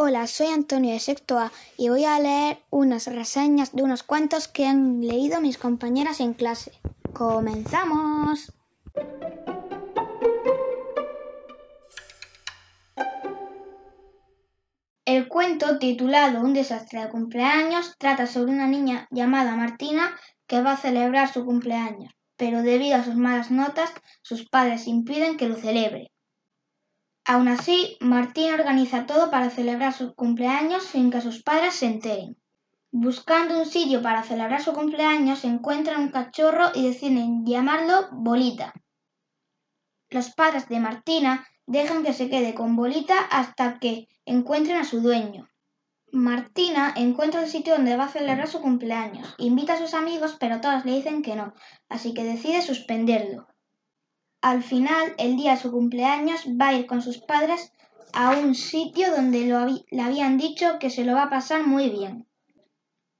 Hola, soy Antonio de Sexto A y voy a leer unas reseñas de unos cuentos que han leído mis compañeras en clase. ¡Comenzamos! El cuento titulado Un desastre de cumpleaños trata sobre una niña llamada Martina que va a celebrar su cumpleaños, pero debido a sus malas notas sus padres impiden que lo celebre. Aun así, Martina organiza todo para celebrar su cumpleaños sin que sus padres se enteren. Buscando un sitio para celebrar su cumpleaños, encuentran un cachorro y deciden llamarlo Bolita. Los padres de Martina dejan que se quede con Bolita hasta que encuentren a su dueño. Martina encuentra el sitio donde va a celebrar su cumpleaños, invita a sus amigos, pero todos le dicen que no, así que decide suspenderlo. Al final, el día de su cumpleaños, va a ir con sus padres a un sitio donde le habían dicho que se lo va a pasar muy bien.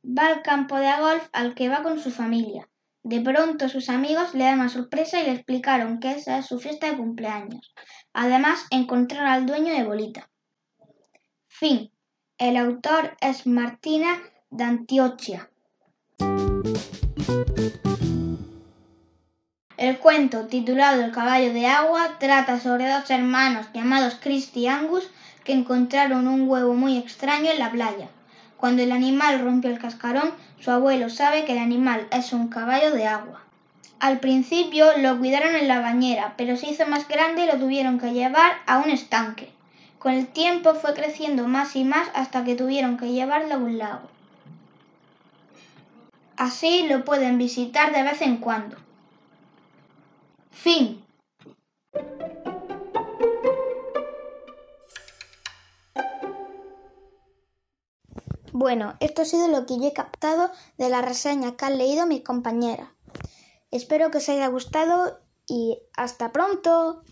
Va al campo de golf al que va con su familia. De pronto sus amigos le dan una sorpresa y le explicaron que esa es su fiesta de cumpleaños. Además, encontraron al dueño de Bolita. Fin. El autor es Martina D'Antiochia. El cuento, titulado El caballo de agua, trata sobre dos hermanos llamados Christy y Angus que encontraron un huevo muy extraño en la playa. Cuando el animal rompió el cascarón, su abuelo sabe que el animal es un caballo de agua. Al principio lo cuidaron en la bañera, pero se hizo más grande y lo tuvieron que llevar a un estanque. Con el tiempo fue creciendo más y más hasta que tuvieron que llevarlo a un lago. Así lo pueden visitar de vez en cuando. Fin. Bueno, esto ha sido lo que yo he captado de la reseña que han leído mis compañeras. Espero que os haya gustado y hasta pronto.